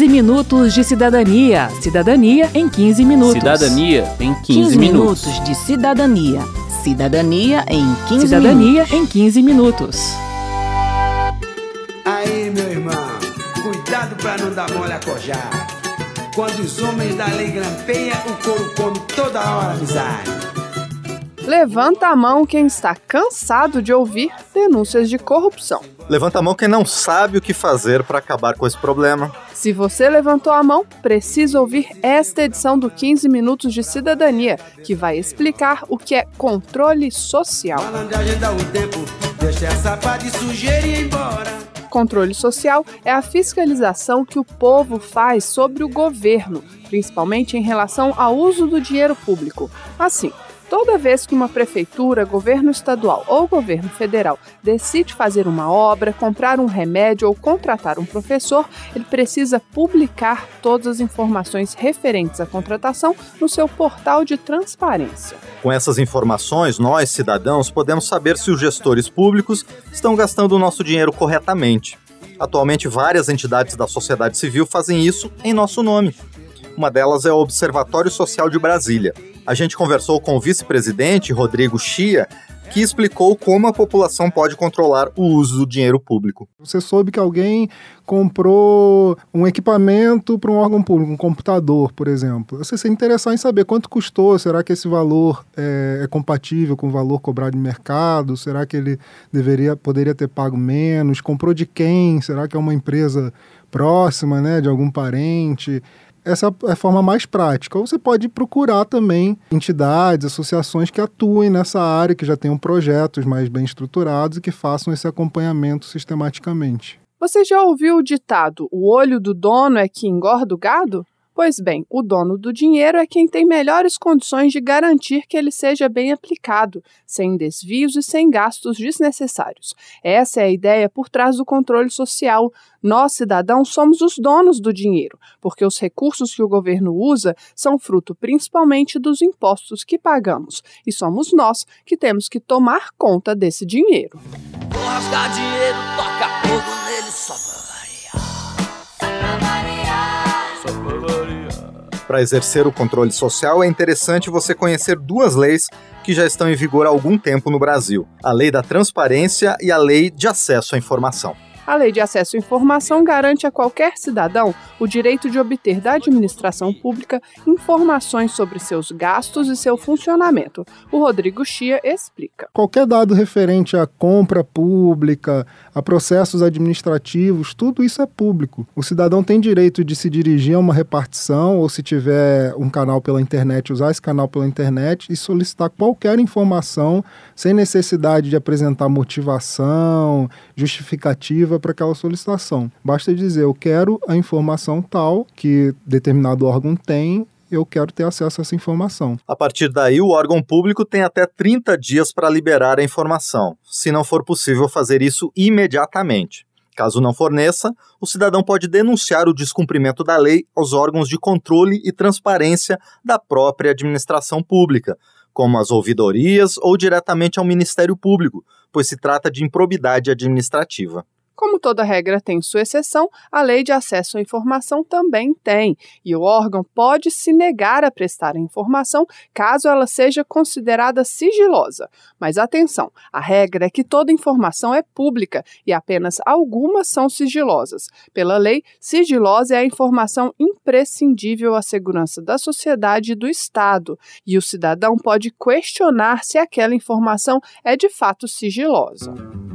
15 minutos de cidadania. Cidadania em 15 minutos. Cidadania em 15, 15 minutos. minutos de cidadania. Cidadania em 15 Cidadania minutos. em 15 minutos. Aí, meu irmão, cuidado pra não dar mole a cojar. Quando os homens da lei grampeiam, o couro come toda hora amizade. Levanta a mão quem está cansado de ouvir denúncias de corrupção. Levanta a mão quem não sabe o que fazer para acabar com esse problema. Se você levantou a mão, precisa ouvir esta edição do 15 Minutos de Cidadania, que vai explicar o que é controle social. Controle social é a fiscalização que o povo faz sobre o governo, principalmente em relação ao uso do dinheiro público. Assim, toda vez que uma prefeitura, governo estadual ou governo federal decide fazer uma obra, comprar um remédio ou contratar um professor, ele precisa publicar todas as informações referentes à contratação no seu portal de transparência. Com essas informações, nós, cidadãos, podemos saber se os gestores públicos estão gastando o nosso dinheiro corretamente. Atualmente, várias entidades da sociedade civil fazem isso em nosso nome. Uma delas é o Observatório Social de Brasília. A gente conversou com o vice-presidente, Rodrigo Chia, que explicou como a população pode controlar o uso do dinheiro público. Você soube que alguém comprou um equipamento para um órgão público, um computador, por exemplo. Você se interessar em saber quanto custou, será que esse valor é, é compatível com o valor cobrado em mercado? Será que ele deveria, poderia ter pago menos? Comprou de quem? Será que é uma empresa próxima, né, de algum parente? Essa é a forma mais prática. Ou você pode procurar também entidades, associações que atuem nessa área, que já tenham projetos mais bem estruturados e que façam esse acompanhamento sistematicamente. Você já ouviu o ditado: o olho do dono é que engorda o gado? Pois bem, o dono do dinheiro é quem tem melhores condições de garantir que ele seja bem aplicado, sem desvios e sem gastos desnecessários. Essa é a ideia por trás do controle social. Nós, cidadãos, somos os donos do dinheiro, porque os recursos que o governo usa são fruto principalmente dos impostos que pagamos, e somos nós que temos que tomar conta desse dinheiro. Vou rasgar dinheiro, toca fogo nele, só Para exercer o controle social, é interessante você conhecer duas leis que já estão em vigor há algum tempo no Brasil: a Lei da Transparência e a Lei de Acesso à Informação. A Lei de Acesso à Informação garante a qualquer cidadão o direito de obter da administração pública informações sobre seus gastos e seu funcionamento. O Rodrigo Chia explica. Qualquer dado referente à compra pública, a processos administrativos, tudo isso é público. O cidadão tem direito de se dirigir a uma repartição ou, se tiver um canal pela internet, usar esse canal pela internet e solicitar qualquer informação sem necessidade de apresentar motivação, justificativa para aquela solicitação. Basta dizer, eu quero a informação tal que determinado órgão tem eu quero ter acesso a essa informação. A partir daí, o órgão público tem até 30 dias para liberar a informação, se não for possível fazer isso imediatamente. Caso não forneça, o cidadão pode denunciar o descumprimento da lei aos órgãos de controle e transparência da própria administração pública, como as ouvidorias ou diretamente ao Ministério Público, pois se trata de improbidade administrativa. Como toda regra tem sua exceção, a Lei de Acesso à Informação também tem, e o órgão pode se negar a prestar a informação caso ela seja considerada sigilosa. Mas atenção, a regra é que toda informação é pública e apenas algumas são sigilosas. Pela lei, sigilosa é a informação imprescindível à segurança da sociedade e do Estado, e o cidadão pode questionar se aquela informação é de fato sigilosa.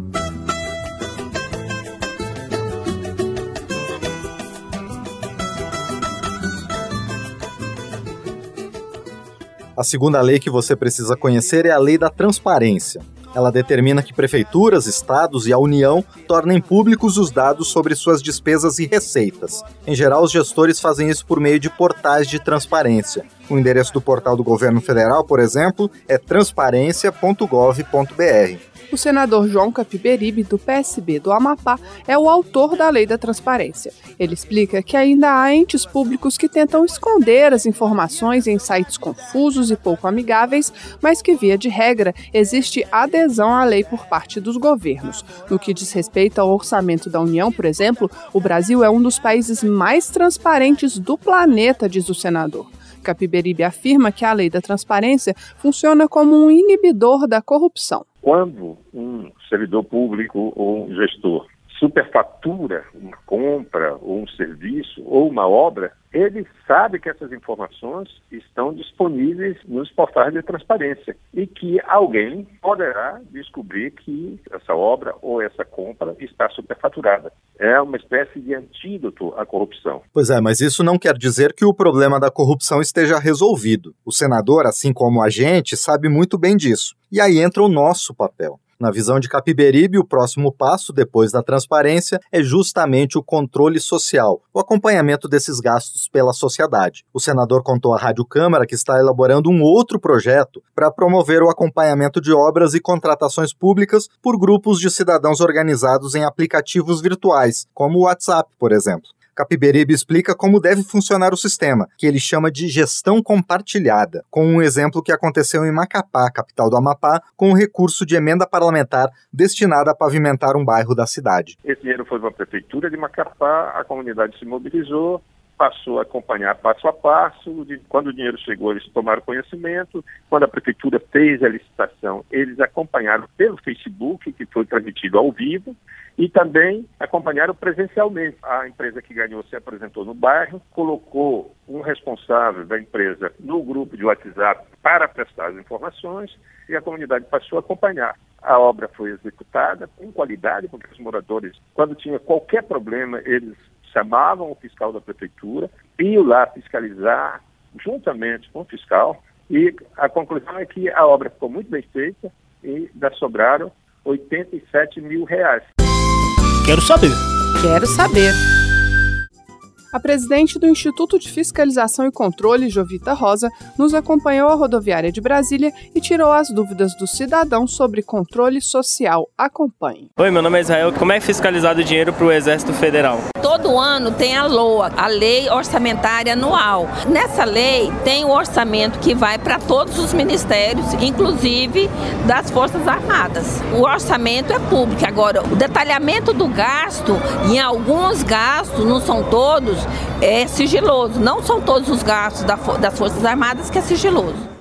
A segunda lei que você precisa conhecer é a Lei da Transparência. Ela determina que prefeituras, estados e a União tornem públicos os dados sobre suas despesas e receitas. Em geral, os gestores fazem isso por meio de portais de transparência. O endereço do portal do governo federal, por exemplo, é transparência.gov.br. O senador João Capiberibe, do PSB do Amapá, é o autor da Lei da Transparência. Ele explica que ainda há entes públicos que tentam esconder as informações em sites confusos e pouco amigáveis, mas que, via de regra, existe adesão à lei por parte dos governos. No que diz respeito ao orçamento da União, por exemplo, o Brasil é um dos países mais transparentes do planeta, diz o senador. Capiberibe afirma que a lei da transparência funciona como um inibidor da corrupção. Quando um servidor público ou um gestor superfatura uma compra ou um serviço ou uma obra, ele sabe que essas informações estão disponíveis nos portais de transparência e que alguém poderá descobrir que essa obra ou essa compra está superfaturada. É uma espécie de antídoto à corrupção. Pois é, mas isso não quer dizer que o problema da corrupção esteja resolvido. O senador, assim como a gente, sabe muito bem disso. E aí entra o nosso papel. Na visão de Capiberibe, o próximo passo, depois da transparência, é justamente o controle social, o acompanhamento desses gastos pela sociedade. O senador contou à Rádio Câmara que está elaborando um outro projeto para promover o acompanhamento de obras e contratações públicas por grupos de cidadãos organizados em aplicativos virtuais, como o WhatsApp, por exemplo. Capiberibe explica como deve funcionar o sistema, que ele chama de gestão compartilhada, com um exemplo que aconteceu em Macapá, capital do Amapá, com um recurso de emenda parlamentar destinado a pavimentar um bairro da cidade. Esse dinheiro foi para a prefeitura de Macapá, a comunidade se mobilizou, passou a acompanhar passo a passo. De, quando o dinheiro chegou, eles tomaram conhecimento. Quando a prefeitura fez a licitação, eles acompanharam pelo Facebook, que foi transmitido ao vivo e também acompanharam presencialmente. A empresa que ganhou se apresentou no bairro, colocou um responsável da empresa no grupo de WhatsApp para prestar as informações e a comunidade passou a acompanhar. A obra foi executada com qualidade, porque os moradores, quando tinha qualquer problema, eles chamavam o fiscal da prefeitura, iam lá fiscalizar juntamente com o fiscal e a conclusão é que a obra ficou muito bem feita e ainda sobraram 87 mil reais. Quero saber. Quero saber. A presidente do Instituto de Fiscalização e Controle, Jovita Rosa, nos acompanhou à rodoviária de Brasília e tirou as dúvidas do cidadão sobre controle social. Acompanhe. Oi, meu nome é Israel. Como é fiscalizado o dinheiro para o Exército Federal? Todo ano tem a LOA, a Lei Orçamentária Anual. Nessa lei tem o orçamento que vai para todos os ministérios, inclusive das Forças Armadas. O orçamento é público. Agora, o detalhamento do gasto, em alguns gastos, não são todos, é sigiloso. Não são todos os gastos das Forças Armadas que é sigiloso.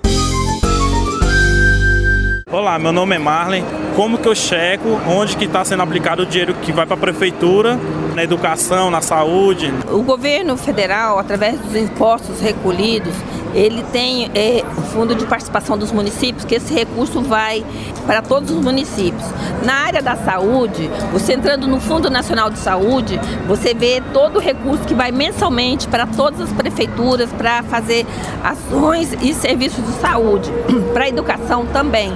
Olá, meu nome é Marley. Como que eu checo onde que está sendo aplicado o dinheiro que vai para a prefeitura, na educação, na saúde? O governo federal, através dos impostos recolhidos, ele tem é, fundo de participação dos municípios, que esse recurso vai para todos os municípios. Na área da saúde, você entrando no Fundo Nacional de Saúde, você vê todo o recurso que vai mensalmente para todas as prefeituras para fazer ações e serviços de saúde, para a educação também.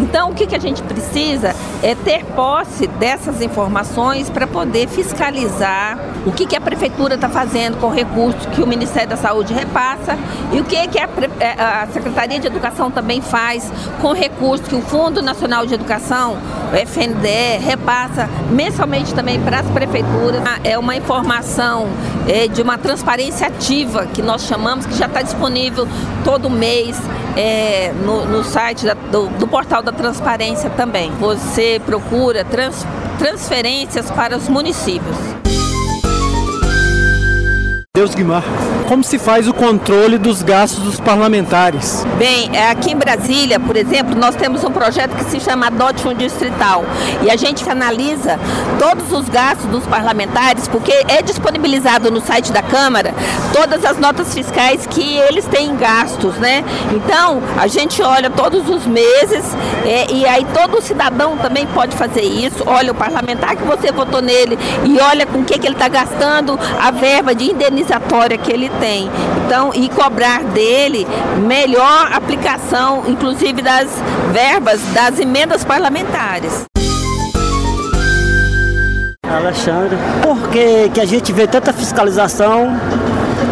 Então, o que, que a gente precisa é ter posse dessas informações para poder fiscalizar o que, que a prefeitura está fazendo com recursos que o Ministério da Saúde repassa e o que, que a, é, a Secretaria de Educação também faz com recursos que o Fundo Nacional de Educação, o FNDE, repassa mensalmente também para as prefeituras. É uma informação é, de uma transparência ativa que nós chamamos, que já está disponível todo mês é, no, no, site da, do, do, portal da transparência também. Você procura trans, transferências para os municípios. Deus Guimar. Como se faz o controle dos gastos dos parlamentares? Bem, é, aqui em Brasília, por exemplo, nós temos um projeto que se chama Adote Fundo Distrital e a gente analisa todos os gastos dos parlamentares, porque é disponibilizado no site da Câmara todas as notas fiscais que eles têm gastos, né? Então, a gente olha todos os meses é, e aí todo cidadão também pode fazer isso. Olha o parlamentar que você votou nele e olha com o que, que ele está gastando a verba de indenizatória que ele tem. Então, e cobrar dele melhor aplicação, inclusive das verbas das emendas parlamentares. Alexandre, por que, que a gente vê tanta fiscalização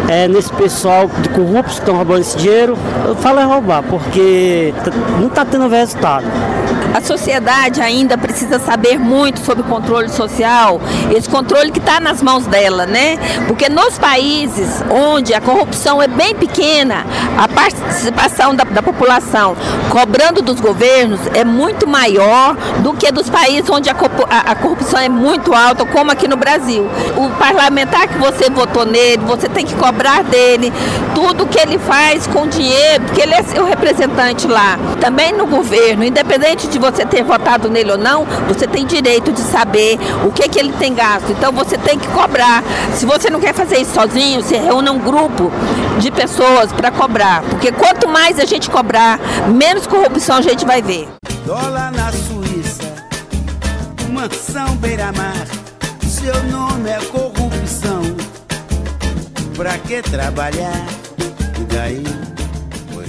é, nesse pessoal de corruptos que estão roubando esse dinheiro? Eu falo é roubar, porque não está tendo resultado. A sociedade ainda precisa saber muito sobre controle social, esse controle que está nas mãos dela, né? Porque nos países onde a corrupção é bem pequena, a participação da, da população cobrando dos governos é muito maior do que dos países onde a, a, a corrupção é muito alta, como aqui no Brasil. O parlamentar que você votou nele, você tem que cobrar dele tudo que ele faz com dinheiro, porque ele é seu representante lá. Também no governo, independente de você ter votado nele ou não, você tem direito de saber o que, que ele tem gasto. Então você tem que cobrar. Se você não quer fazer isso sozinho, se reúna um grupo de pessoas para cobrar. Porque quanto mais a gente cobrar, menos corrupção a gente vai ver. Dólar na Suíça, mansão beira-mar, seu nome é corrupção. Pra que trabalhar? E daí?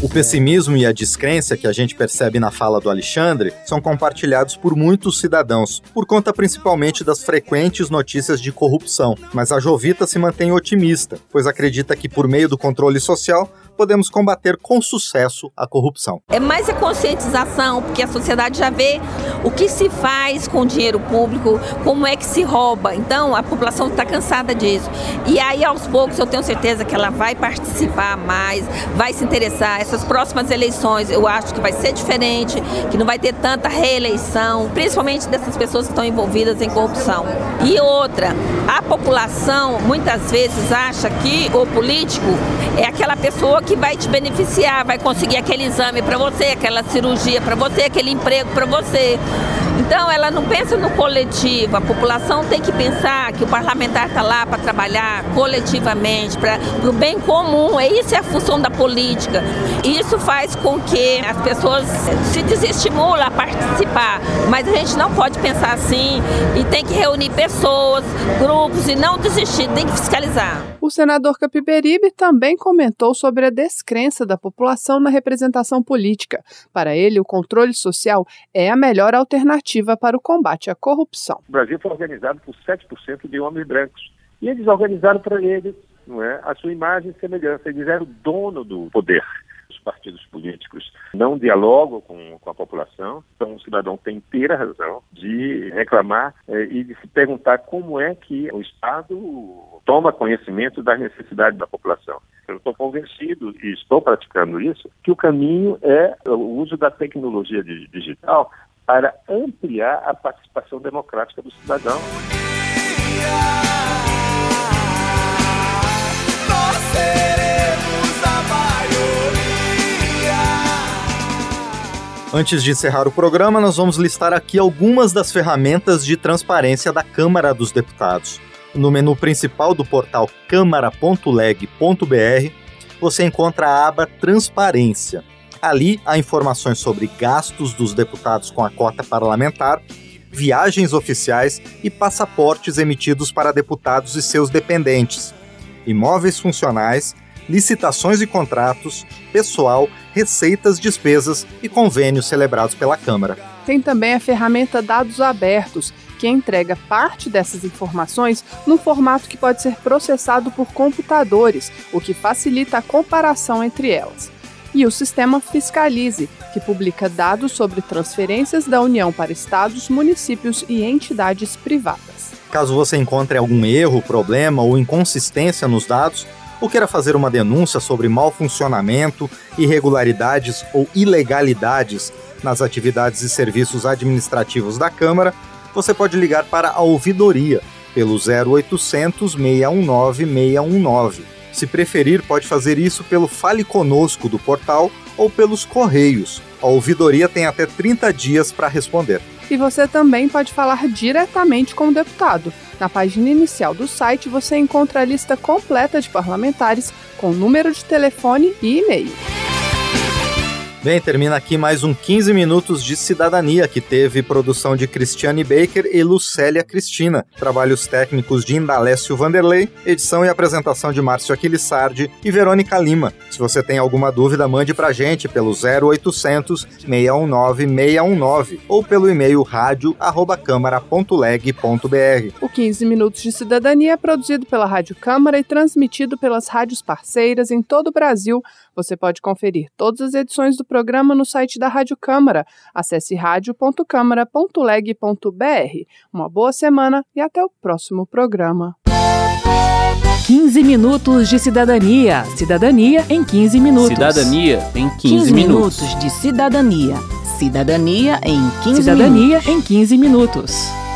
O pessimismo e a descrença que a gente percebe na fala do Alexandre são compartilhados por muitos cidadãos, por conta principalmente das frequentes notícias de corrupção. Mas a Jovita se mantém otimista, pois acredita que por meio do controle social podemos combater com sucesso a corrupção. É mais a conscientização, porque a sociedade já vê o que se faz com o dinheiro público, como é que se rouba. Então a população está cansada disso. E aí aos poucos eu tenho certeza que ela vai participar mais, vai se interessar. Essas próximas eleições eu acho que vai ser diferente, que não vai ter tanta reeleição, principalmente dessas pessoas que estão envolvidas em corrupção. E outra, a população muitas vezes acha que o político é aquela pessoa que vai te beneficiar, vai conseguir aquele exame para você, aquela cirurgia para você, aquele emprego para você. Então ela não pensa no coletivo, a população tem que pensar que o parlamentar está lá para trabalhar coletivamente, para o bem comum, é isso é a função da política. Isso faz com que as pessoas se desestimulam a participar, mas a gente não pode pensar assim e tem que reunir pessoas, grupos e não desistir, tem que fiscalizar. O senador Capiberibe também comentou sobre a descrença da população na representação política. Para ele, o controle social é a melhor alternativa para o combate à corrupção. O Brasil foi organizado por 7% de homens brancos. E eles organizaram para eles não é, a sua imagem e semelhança. Eles eram dono do poder. Os partidos políticos não dialogam com, com a população, então o cidadão tem inteira razão de reclamar eh, e de se perguntar como é que o Estado toma conhecimento das necessidades da população. Eu estou convencido e estou praticando isso, que o caminho é o uso da tecnologia digital para ampliar a participação democrática do cidadão. Antes de encerrar o programa, nós vamos listar aqui algumas das ferramentas de transparência da Câmara dos Deputados. No menu principal do portal câmara.leg.br, você encontra a aba Transparência. Ali há informações sobre gastos dos deputados com a cota parlamentar, viagens oficiais e passaportes emitidos para deputados e seus dependentes, imóveis funcionais, licitações e contratos, pessoal, receitas, despesas e convênios celebrados pela Câmara. Tem também a ferramenta Dados Abertos, que entrega parte dessas informações num formato que pode ser processado por computadores, o que facilita a comparação entre elas. E o sistema Fiscalize, que publica dados sobre transferências da União para estados, municípios e entidades privadas. Caso você encontre algum erro, problema ou inconsistência nos dados, ou queira fazer uma denúncia sobre mau funcionamento, irregularidades ou ilegalidades nas atividades e serviços administrativos da Câmara, você pode ligar para a ouvidoria pelo 0800 619 619. Se preferir, pode fazer isso pelo Fale Conosco do portal ou pelos Correios. A ouvidoria tem até 30 dias para responder. E você também pode falar diretamente com o deputado. Na página inicial do site você encontra a lista completa de parlamentares com número de telefone e e-mail. Bem, termina aqui mais um 15 minutos de cidadania que teve produção de Cristiane Baker e Lucélia Cristina, trabalhos técnicos de Indalécio Vanderlei, edição e apresentação de Márcio Aquilissardi e Verônica Lima. Se você tem alguma dúvida, mande pra gente pelo 0800 619 619 ou pelo e-mail rádio@câmara.leg.br. O 15 minutos de cidadania é produzido pela Rádio Câmara e transmitido pelas rádios parceiras em todo o Brasil. Você pode conferir todas as edições do programa programa no site da Rádio Câmara. Acesse radio.câmara.leg.br. Uma boa semana e até o próximo programa. 15 minutos de cidadania. Cidadania em 15 minutos. Cidadania em 15, 15 minutos. minutos de cidadania. Cidadania em 15 Cidadania minutos. em 15 minutos.